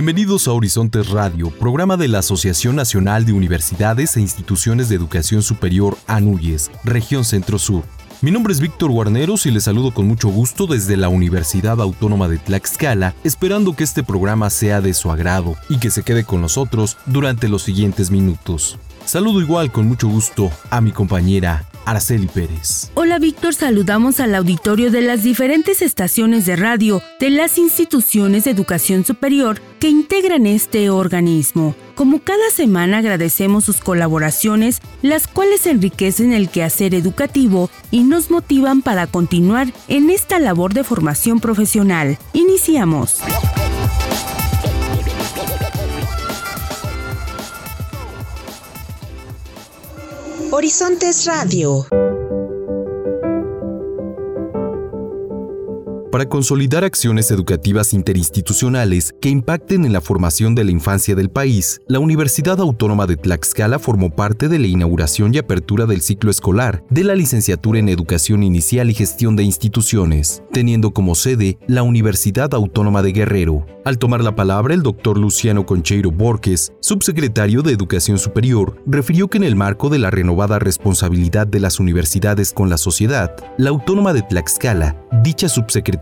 Bienvenidos a Horizontes Radio, programa de la Asociación Nacional de Universidades e Instituciones de Educación Superior ANUYES, región Centro-Sur. Mi nombre es Víctor Guarneros y les saludo con mucho gusto desde la Universidad Autónoma de Tlaxcala, esperando que este programa sea de su agrado y que se quede con nosotros durante los siguientes minutos. Saludo igual con mucho gusto a mi compañera Araceli Pérez. Hola Víctor, saludamos al auditorio de las diferentes estaciones de radio de las instituciones de educación superior que integran este organismo. Como cada semana agradecemos sus colaboraciones, las cuales enriquecen el quehacer educativo y nos motivan para continuar en esta labor de formación profesional. Iniciamos. Horizontes Radio. Para consolidar acciones educativas interinstitucionales que impacten en la formación de la infancia del país, la Universidad Autónoma de Tlaxcala formó parte de la inauguración y apertura del ciclo escolar de la licenciatura en Educación Inicial y Gestión de Instituciones, teniendo como sede la Universidad Autónoma de Guerrero. Al tomar la palabra, el doctor Luciano Concheiro Borges, subsecretario de Educación Superior, refirió que en el marco de la renovada responsabilidad de las universidades con la sociedad, la Autónoma de Tlaxcala, dicha subsecretaría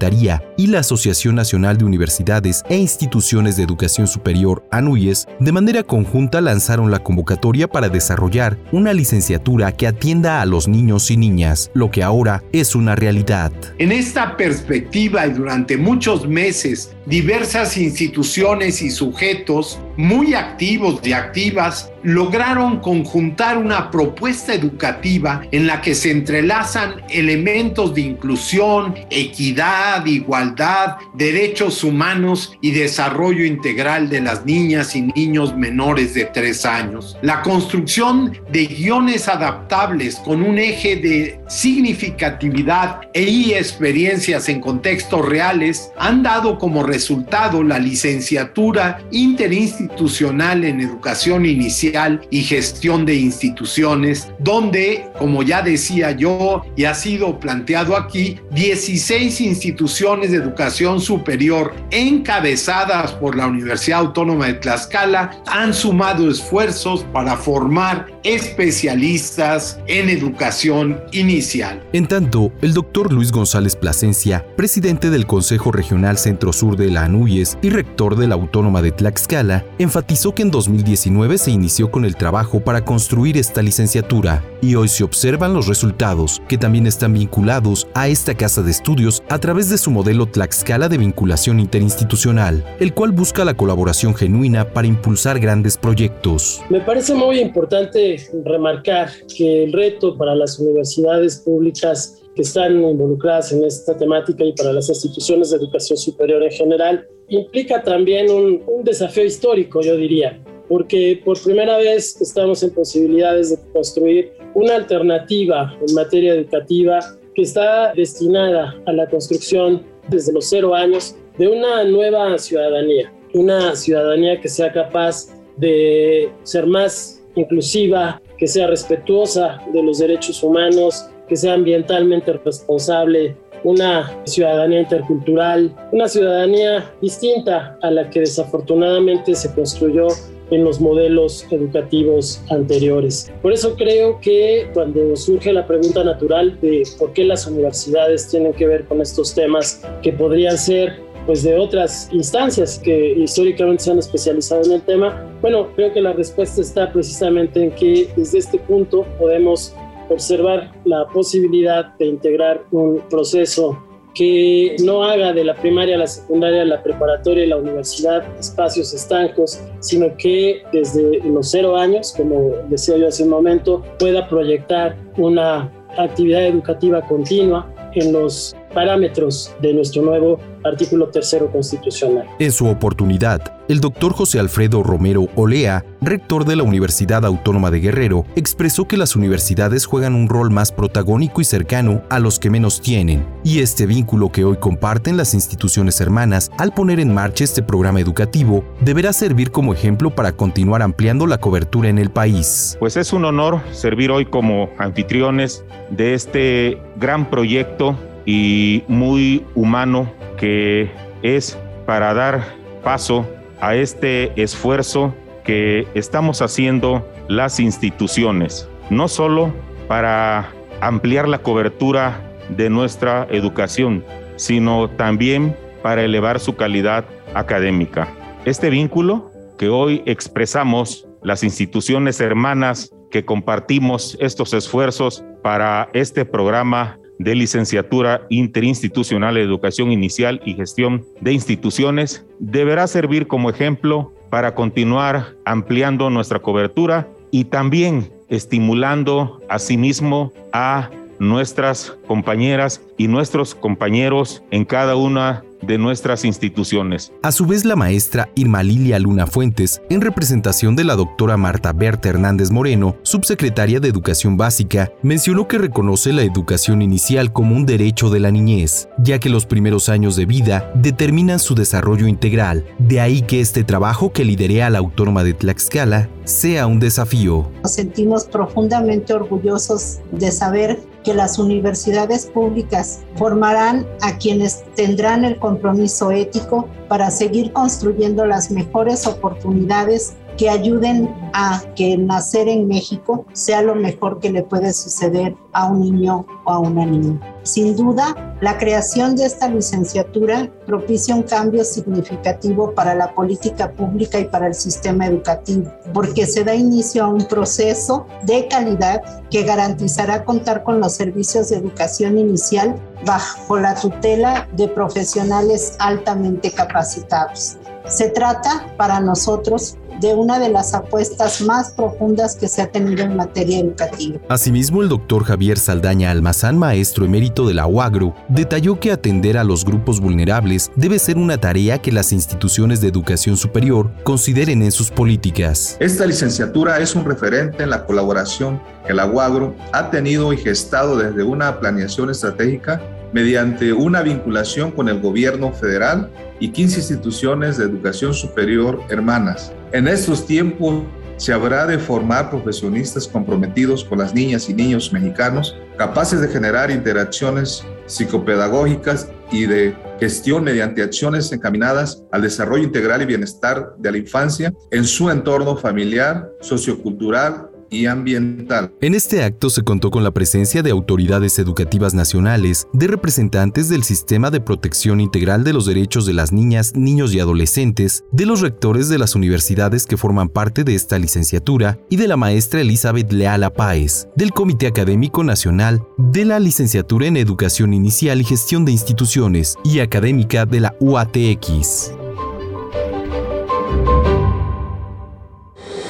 y la Asociación Nacional de Universidades e Instituciones de Educación Superior, ANUYES, de manera conjunta lanzaron la convocatoria para desarrollar una licenciatura que atienda a los niños y niñas, lo que ahora es una realidad. En esta perspectiva y durante muchos meses, diversas instituciones y sujetos muy activos y activas lograron conjuntar una propuesta educativa en la que se entrelazan elementos de inclusión, equidad, igualdad, derechos humanos y desarrollo integral de las niñas y niños menores de tres años. La construcción de guiones adaptables con un eje de significatividad e experiencias en contextos reales han dado como resultado la licenciatura interinstitucional en educación inicial y gestión de instituciones, donde, como ya decía yo y ha sido planteado aquí, 16 instituciones de educación superior encabezadas por la Universidad Autónoma de Tlaxcala han sumado esfuerzos para formar especialistas en educación inicial. En tanto, el doctor Luis González Plasencia, presidente del Consejo Regional Centro Sur de la ANUYES y rector de la Autónoma de Tlaxcala, enfatizó que en 2019 se inició con el trabajo para construir esta licenciatura y hoy se observan los resultados que también están vinculados a esta casa de estudios a través de su modelo Tlaxcala de vinculación interinstitucional, el cual busca la colaboración genuina para impulsar grandes proyectos. Me parece muy importante remarcar que el reto para las universidades públicas que están involucradas en esta temática y para las instituciones de educación superior en general implica también un, desafío histórico, yo diría porque por primera vez estamos en posibilidades de construir una alternativa en materia educativa que está destinada a la construcción desde los cero años de una nueva ciudadanía, una ciudadanía que sea capaz de ser más inclusiva, que sea respetuosa de los derechos humanos, que sea ambientalmente responsable, una ciudadanía intercultural, una ciudadanía distinta a la que desafortunadamente se construyó en los modelos educativos anteriores. Por eso creo que cuando surge la pregunta natural de por qué las universidades tienen que ver con estos temas que podrían ser pues de otras instancias que históricamente se han especializado en el tema, bueno, creo que la respuesta está precisamente en que desde este punto podemos observar la posibilidad de integrar un proceso que no haga de la primaria la secundaria, la preparatoria y la universidad espacios estancos, sino que desde los cero años, como decía yo hace un momento, pueda proyectar una actividad educativa continua en los parámetros de nuestro nuevo artículo tercero constitucional. En su oportunidad, el doctor José Alfredo Romero Olea, rector de la Universidad Autónoma de Guerrero, expresó que las universidades juegan un rol más protagónico y cercano a los que menos tienen, y este vínculo que hoy comparten las instituciones hermanas al poner en marcha este programa educativo deberá servir como ejemplo para continuar ampliando la cobertura en el país. Pues es un honor servir hoy como anfitriones de este gran proyecto y muy humano que es para dar paso a este esfuerzo que estamos haciendo las instituciones, no solo para ampliar la cobertura de nuestra educación, sino también para elevar su calidad académica. Este vínculo que hoy expresamos las instituciones hermanas que compartimos estos esfuerzos para este programa de licenciatura interinstitucional de educación inicial y gestión de instituciones deberá servir como ejemplo para continuar ampliando nuestra cobertura y también estimulando asimismo a nuestras compañeras y nuestros compañeros en cada una de nuestras instituciones. A su vez, la maestra Irma Lilia Luna Fuentes, en representación de la doctora Marta Berta Hernández Moreno, subsecretaria de Educación Básica, mencionó que reconoce la educación inicial como un derecho de la niñez, ya que los primeros años de vida determinan su desarrollo integral. De ahí que este trabajo que liderea la Autónoma de Tlaxcala sea un desafío. Nos sentimos profundamente orgullosos de saber que las universidades públicas formarán a quienes tendrán el compromiso ético para seguir construyendo las mejores oportunidades que ayuden a que nacer en México sea lo mejor que le puede suceder a un niño o a una niña. Sin duda, la creación de esta licenciatura propicia un cambio significativo para la política pública y para el sistema educativo, porque se da inicio a un proceso de calidad que garantizará contar con los servicios de educación inicial bajo la tutela de profesionales altamente capacitados. Se trata para nosotros de una de las apuestas más profundas que se ha tenido en materia educativa. Asimismo, el doctor Javier Saldaña Almazán, maestro emérito de la UAGRO, detalló que atender a los grupos vulnerables debe ser una tarea que las instituciones de educación superior consideren en sus políticas. Esta licenciatura es un referente en la colaboración que la UAGRO ha tenido y gestado desde una planeación estratégica mediante una vinculación con el gobierno federal y 15 instituciones de educación superior hermanas. En estos tiempos se habrá de formar profesionistas comprometidos con las niñas y niños mexicanos, capaces de generar interacciones psicopedagógicas y de gestión mediante acciones encaminadas al desarrollo integral y bienestar de la infancia en su entorno familiar, sociocultural y ambiental. En este acto se contó con la presencia de autoridades educativas nacionales, de representantes del Sistema de Protección Integral de los Derechos de las Niñas, Niños y Adolescentes, de los rectores de las universidades que forman parte de esta licenciatura y de la maestra Elizabeth Leala Páez, del Comité Académico Nacional de la Licenciatura en Educación Inicial y Gestión de Instituciones y Académica de la UATX.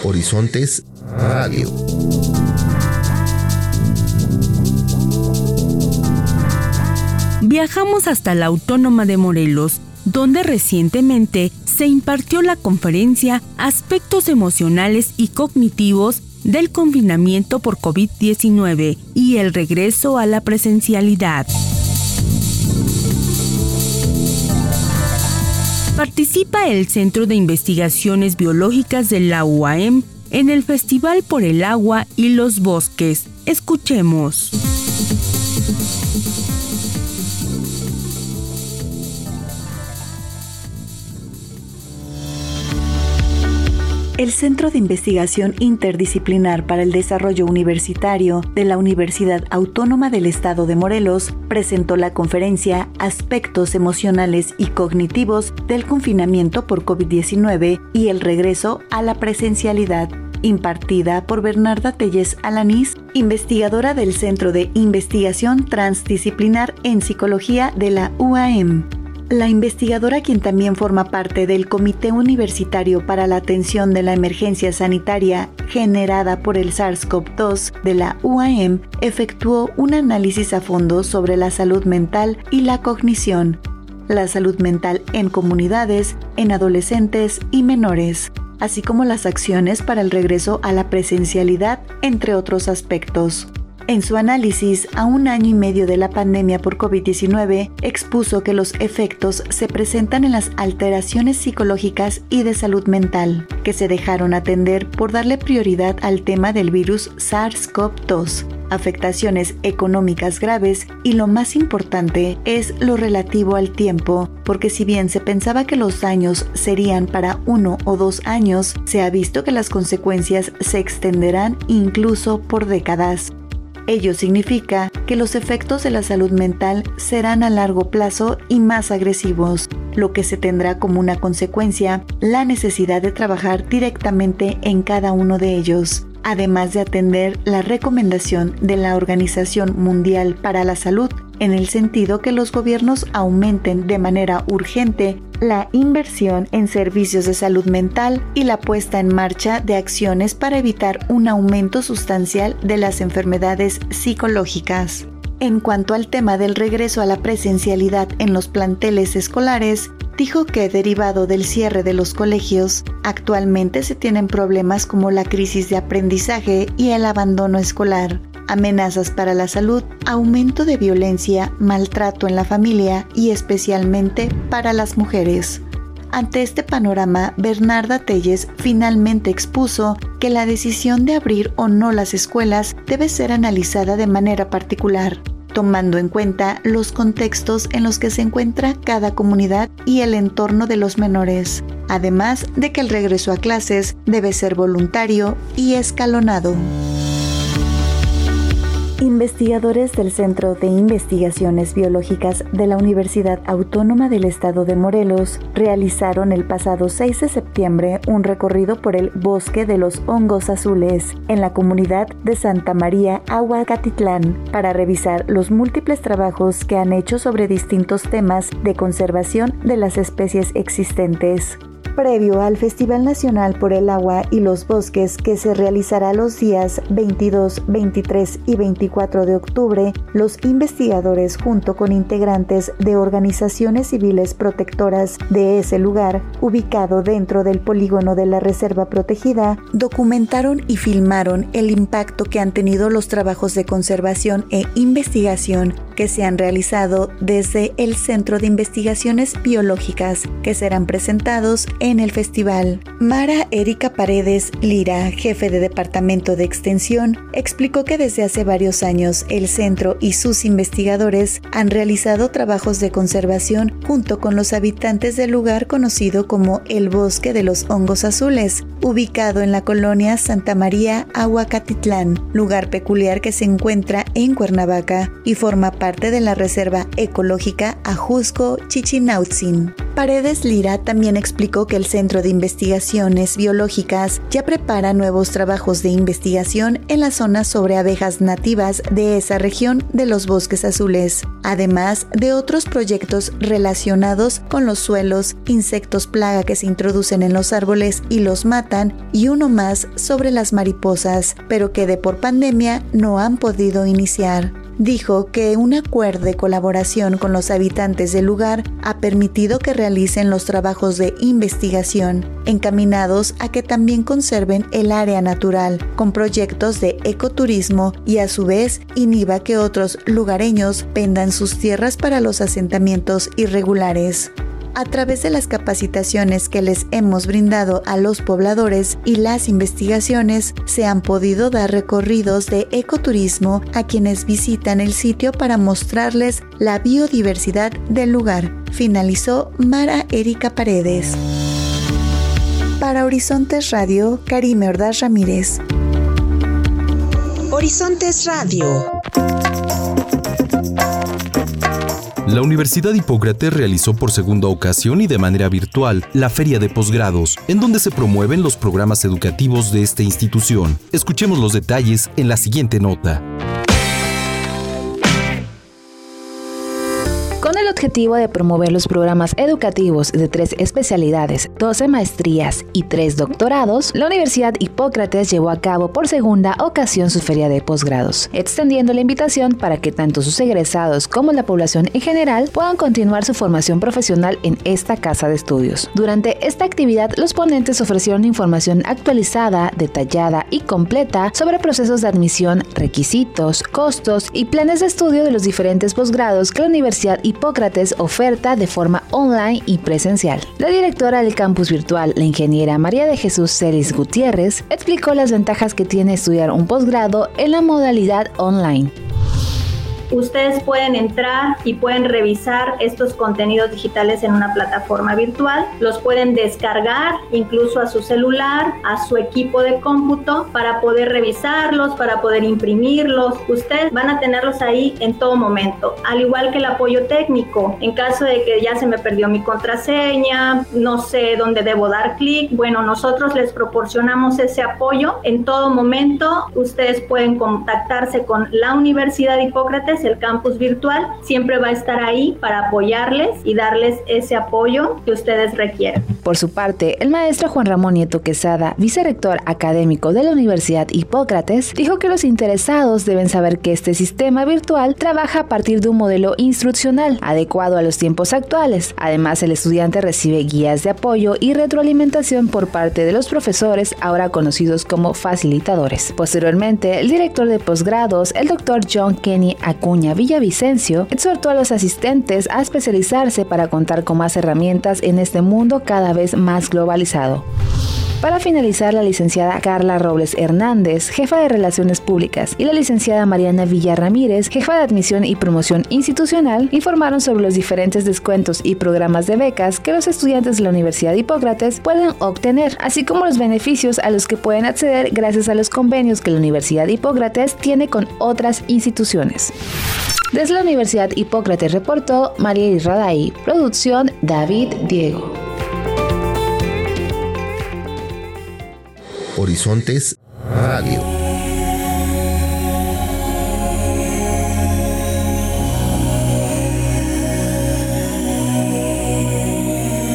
Horizontes Viajamos hasta la Autónoma de Morelos, donde recientemente se impartió la conferencia Aspectos emocionales y cognitivos del confinamiento por COVID-19 y el regreso a la presencialidad. Participa el Centro de Investigaciones Biológicas de la UAM en el Festival por el Agua y los Bosques. Escuchemos. El Centro de Investigación Interdisciplinar para el Desarrollo Universitario de la Universidad Autónoma del Estado de Morelos presentó la conferencia Aspectos emocionales y cognitivos del confinamiento por COVID-19 y el regreso a la presencialidad impartida por Bernarda Telles Alanís, investigadora del Centro de Investigación Transdisciplinar en Psicología de la UAM. La investigadora, quien también forma parte del Comité Universitario para la Atención de la Emergencia Sanitaria generada por el SARS-CoV-2 de la UAM, efectuó un análisis a fondo sobre la salud mental y la cognición, la salud mental en comunidades, en adolescentes y menores, así como las acciones para el regreso a la presencialidad, entre otros aspectos. En su análisis a un año y medio de la pandemia por COVID-19, expuso que los efectos se presentan en las alteraciones psicológicas y de salud mental, que se dejaron atender por darle prioridad al tema del virus SARS-CoV-2 afectaciones económicas graves y lo más importante es lo relativo al tiempo, porque si bien se pensaba que los daños serían para uno o dos años, se ha visto que las consecuencias se extenderán incluso por décadas. Ello significa que los efectos de la salud mental serán a largo plazo y más agresivos, lo que se tendrá como una consecuencia la necesidad de trabajar directamente en cada uno de ellos además de atender la recomendación de la Organización Mundial para la Salud en el sentido que los gobiernos aumenten de manera urgente la inversión en servicios de salud mental y la puesta en marcha de acciones para evitar un aumento sustancial de las enfermedades psicológicas. En cuanto al tema del regreso a la presencialidad en los planteles escolares, dijo que derivado del cierre de los colegios, actualmente se tienen problemas como la crisis de aprendizaje y el abandono escolar, amenazas para la salud, aumento de violencia, maltrato en la familia y especialmente para las mujeres. Ante este panorama, Bernarda Telles finalmente expuso que la decisión de abrir o no las escuelas debe ser analizada de manera particular, tomando en cuenta los contextos en los que se encuentra cada comunidad y el entorno de los menores, además de que el regreso a clases debe ser voluntario y escalonado. Investigadores del Centro de Investigaciones Biológicas de la Universidad Autónoma del Estado de Morelos realizaron el pasado 6 de septiembre un recorrido por el Bosque de los Hongos Azules en la comunidad de Santa María, Aguacatitlán, para revisar los múltiples trabajos que han hecho sobre distintos temas de conservación de las especies existentes previo al Festival Nacional por el Agua y los Bosques que se realizará los días 22, 23 y 24 de octubre, los investigadores junto con integrantes de organizaciones civiles protectoras de ese lugar, ubicado dentro del polígono de la Reserva Protegida, documentaron y filmaron el impacto que han tenido los trabajos de conservación e investigación que se han realizado desde el Centro de Investigaciones Biológicas que serán presentados en el festival. Mara Erika Paredes Lira, jefe de Departamento de Extensión, explicó que desde hace varios años el centro y sus investigadores han realizado trabajos de conservación junto con los habitantes del lugar conocido como el Bosque de los Hongos Azules, ubicado en la colonia Santa María, Aguacatitlán, lugar peculiar que se encuentra en Cuernavaca y forma parte de la Reserva Ecológica Ajusco Chichinautzin. Paredes Lira también explicó que el Centro de Investigaciones Biológicas ya prepara nuevos trabajos de investigación en las zonas sobre abejas nativas de esa región de los bosques azules, además de otros proyectos relacionados con los suelos, insectos plaga que se introducen en los árboles y los matan, y uno más sobre las mariposas, pero que de por pandemia no han podido iniciar dijo que un acuerdo de colaboración con los habitantes del lugar ha permitido que realicen los trabajos de investigación encaminados a que también conserven el área natural con proyectos de ecoturismo y a su vez inhiba que otros lugareños vendan sus tierras para los asentamientos irregulares a través de las capacitaciones que les hemos brindado a los pobladores y las investigaciones, se han podido dar recorridos de ecoturismo a quienes visitan el sitio para mostrarles la biodiversidad del lugar, finalizó Mara Erika Paredes. Para Horizontes Radio, Karime Ordaz Ramírez. Horizontes Radio la Universidad Hipócrates realizó por segunda ocasión y de manera virtual la Feria de Posgrados, en donde se promueven los programas educativos de esta institución. Escuchemos los detalles en la siguiente nota. Objetivo de promover los programas educativos de tres especialidades, 12 maestrías y tres doctorados, la Universidad Hipócrates llevó a cabo por segunda ocasión su feria de posgrados, extendiendo la invitación para que tanto sus egresados como la población en general puedan continuar su formación profesional en esta casa de estudios. Durante esta actividad, los ponentes ofrecieron información actualizada, detallada y completa sobre procesos de admisión, requisitos, costos y planes de estudio de los diferentes posgrados que la Universidad Hipócrates oferta de forma online y presencial. La directora del campus virtual, la ingeniera María de Jesús Celis Gutiérrez, explicó las ventajas que tiene estudiar un posgrado en la modalidad online ustedes pueden entrar y pueden revisar estos contenidos digitales en una plataforma virtual, los pueden descargar incluso a su celular, a su equipo de cómputo para poder revisarlos, para poder imprimirlos. Ustedes van a tenerlos ahí en todo momento, al igual que el apoyo técnico. En caso de que ya se me perdió mi contraseña, no sé dónde debo dar clic, bueno, nosotros les proporcionamos ese apoyo en todo momento. Ustedes pueden contactarse con la Universidad de Hipócrates el campus virtual, siempre va a estar ahí para apoyarles y darles ese apoyo que ustedes requieren. Por su parte, el maestro Juan Ramón Nieto Quesada, vicerrector académico de la Universidad Hipócrates, dijo que los interesados deben saber que este sistema virtual trabaja a partir de un modelo instruccional adecuado a los tiempos actuales. Además, el estudiante recibe guías de apoyo y retroalimentación por parte de los profesores, ahora conocidos como facilitadores. Posteriormente, el director de posgrados, el doctor John Kenny Acuña, Villavicencio exhortó a los asistentes a especializarse para contar con más herramientas en este mundo cada vez más globalizado. Para finalizar, la licenciada Carla Robles Hernández, jefa de Relaciones Públicas, y la licenciada Mariana Villa Ramírez, jefa de Admisión y Promoción Institucional, informaron sobre los diferentes descuentos y programas de becas que los estudiantes de la Universidad de Hipócrates pueden obtener, así como los beneficios a los que pueden acceder gracias a los convenios que la Universidad de Hipócrates tiene con otras instituciones. Desde la Universidad Hipócrates reportó María Irraday, producción David Diego. Horizontes Radio.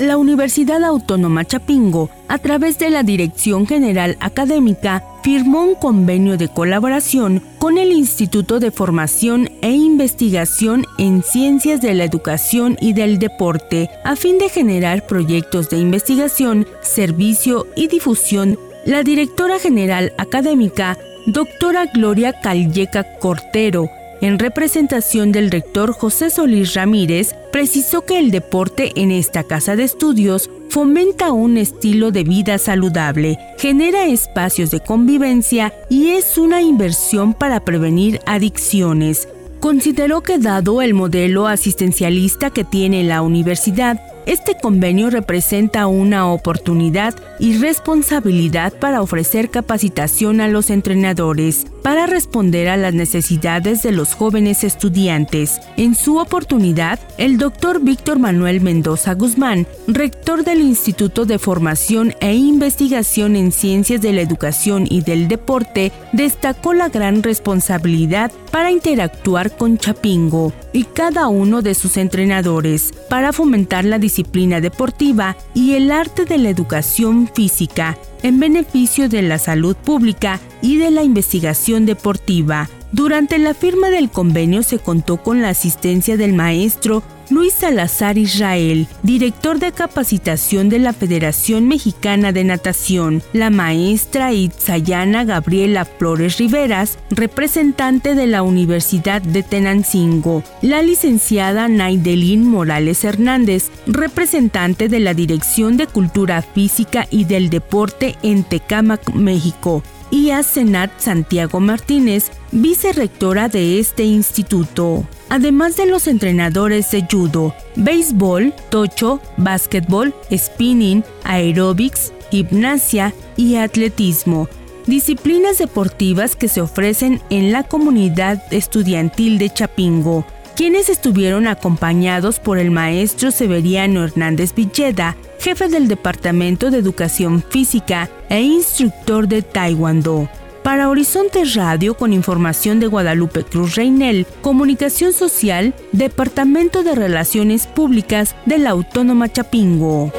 La Universidad Autónoma Chapingo, a través de la Dirección General Académica, firmó un convenio de colaboración con el Instituto de Formación e Investigación en Ciencias de la Educación y del Deporte, a fin de generar proyectos de investigación, servicio y difusión la directora general académica, doctora Gloria Calleca Cortero, en representación del rector José Solís Ramírez, precisó que el deporte en esta casa de estudios fomenta un estilo de vida saludable, genera espacios de convivencia y es una inversión para prevenir adicciones. Consideró que dado el modelo asistencialista que tiene la universidad, este convenio representa una oportunidad y responsabilidad para ofrecer capacitación a los entrenadores para responder a las necesidades de los jóvenes estudiantes. En su oportunidad, el doctor Víctor Manuel Mendoza Guzmán, rector del Instituto de Formación e Investigación en Ciencias de la Educación y del Deporte, destacó la gran responsabilidad para interactuar con Chapingo y cada uno de sus entrenadores para fomentar la disciplina deportiva y el arte de la educación física en beneficio de la salud pública y de la investigación deportiva. Durante la firma del convenio se contó con la asistencia del maestro Luis Salazar Israel, director de capacitación de la Federación Mexicana de Natación, la maestra Itzayana Gabriela Flores Riveras, representante de la Universidad de Tenancingo, la licenciada Naidelín Morales Hernández, representante de la Dirección de Cultura Física y del Deporte en Tecámac, México, y a Senat Santiago Martínez, vicerrectora de este instituto. Además de los entrenadores de judo, béisbol, tocho, básquetbol, spinning, aeróbics, gimnasia y atletismo, disciplinas deportivas que se ofrecen en la comunidad estudiantil de Chapingo, quienes estuvieron acompañados por el maestro Severiano Hernández Villeda, jefe del Departamento de Educación Física e instructor de Taekwondo. Para Horizonte Radio, con información de Guadalupe Cruz Reinel, Comunicación Social, Departamento de Relaciones Públicas de la Autónoma Chapingo.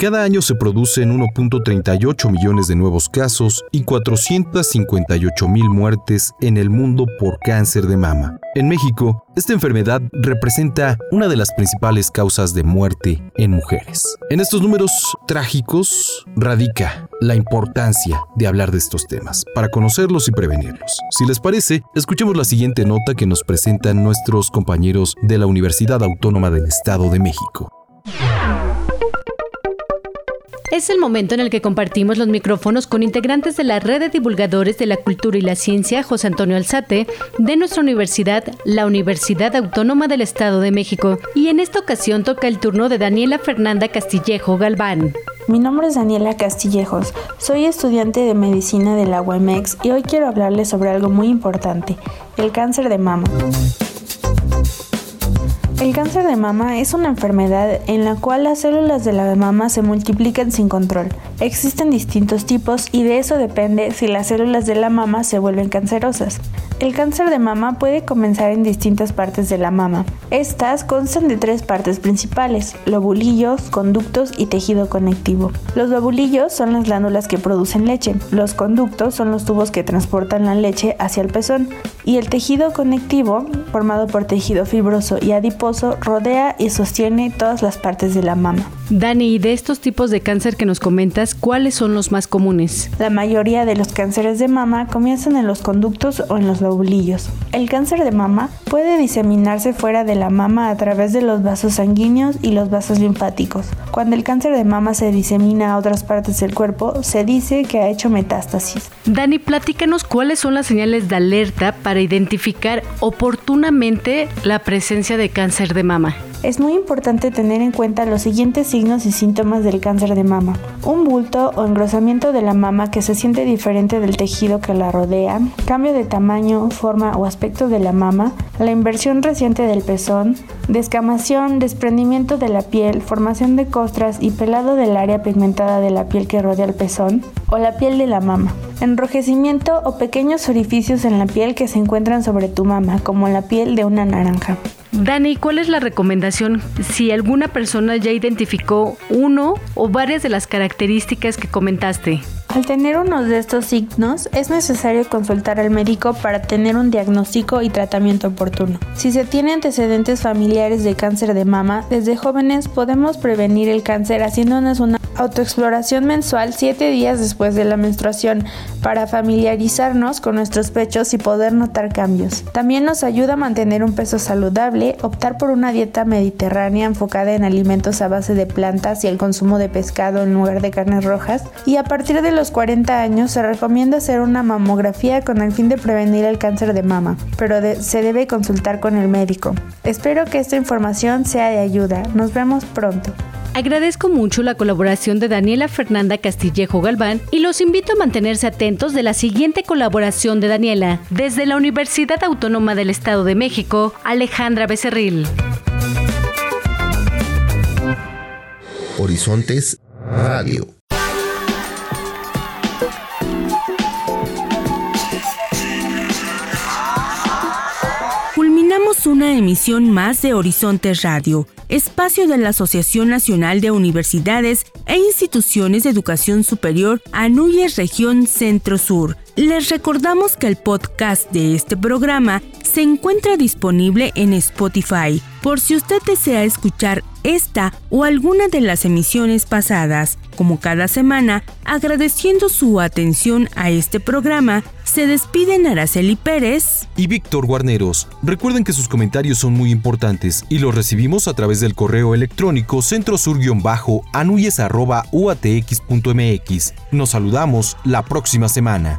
Cada año se producen 1.38 millones de nuevos casos y 458 mil muertes en el mundo por cáncer de mama. En México, esta enfermedad representa una de las principales causas de muerte en mujeres. En estos números trágicos radica la importancia de hablar de estos temas para conocerlos y prevenirlos. Si les parece, escuchemos la siguiente nota que nos presentan nuestros compañeros de la Universidad Autónoma del Estado de México. Es el momento en el que compartimos los micrófonos con integrantes de la red de divulgadores de la cultura y la ciencia, José Antonio Alzate, de nuestra universidad, la Universidad Autónoma del Estado de México. Y en esta ocasión toca el turno de Daniela Fernanda Castillejo Galván. Mi nombre es Daniela Castillejos, soy estudiante de medicina de la UEMEX y hoy quiero hablarles sobre algo muy importante, el cáncer de mama. El cáncer de mama es una enfermedad en la cual las células de la mama se multiplican sin control. Existen distintos tipos y de eso depende si las células de la mama se vuelven cancerosas. El cáncer de mama puede comenzar en distintas partes de la mama. Estas constan de tres partes principales, lobulillos, conductos y tejido conectivo. Los lobulillos son las glándulas que producen leche, los conductos son los tubos que transportan la leche hacia el pezón y el tejido conectivo, formado por tejido fibroso y adiposo, rodea y sostiene todas las partes de la mama. Dani, de estos tipos de cáncer que nos comentas, ¿cuáles son los más comunes? La mayoría de los cánceres de mama comienzan en los conductos o en los lobulillos. El cáncer de mama puede diseminarse fuera de la mama a través de los vasos sanguíneos y los vasos linfáticos. Cuando el cáncer de mama se disemina a otras partes del cuerpo, se dice que ha hecho metástasis. Dani, platícanos cuáles son las señales de alerta para identificar oportunamente la presencia de cáncer de mama. Es muy importante tener en cuenta los siguientes signos y síntomas del cáncer de mama. Un bulto o engrosamiento de la mama que se siente diferente del tejido que la rodea, cambio de tamaño, forma o aspecto de la mama, la inversión reciente del pezón, descamación, desprendimiento de la piel, formación de costras y pelado del área pigmentada de la piel que rodea el pezón o la piel de la mama. Enrojecimiento o pequeños orificios en la piel que se encuentran sobre tu mama, como la piel de una naranja. Dani, ¿cuál es la recomendación si alguna persona ya identificó uno o varias de las características que comentaste? Al tener uno de estos signos, es necesario consultar al médico para tener un diagnóstico y tratamiento oportuno. Si se tiene antecedentes familiares de cáncer de mama, desde jóvenes podemos prevenir el cáncer haciéndonos una autoexploración mensual 7 días después de la menstruación para familiarizarnos con nuestros pechos y poder notar cambios. También nos ayuda a mantener un peso saludable, optar por una dieta mediterránea enfocada en alimentos a base de plantas y el consumo de pescado en lugar de carnes rojas y a partir de los 40 años se recomienda hacer una mamografía con el fin de prevenir el cáncer de mama, pero se debe consultar con el médico. Espero que esta información sea de ayuda. Nos vemos pronto. Agradezco mucho la colaboración de Daniela Fernanda Castillejo Galván y los invito a mantenerse atentos de la siguiente colaboración de Daniela. Desde la Universidad Autónoma del Estado de México, Alejandra Becerril. Horizontes Radio. Una emisión más de Horizontes Radio espacio de la Asociación Nacional de Universidades e Instituciones de Educación Superior ANUYES Región Centro Sur. Les recordamos que el podcast de este programa se encuentra disponible en Spotify por si usted desea escuchar esta o alguna de las emisiones pasadas. Como cada semana, agradeciendo su atención a este programa, se despiden Araceli Pérez y Víctor Guarneros. Recuerden que sus comentarios son muy importantes y los recibimos a través del correo electrónico centrosur-anuyes.uatx.mx. Nos saludamos la próxima semana.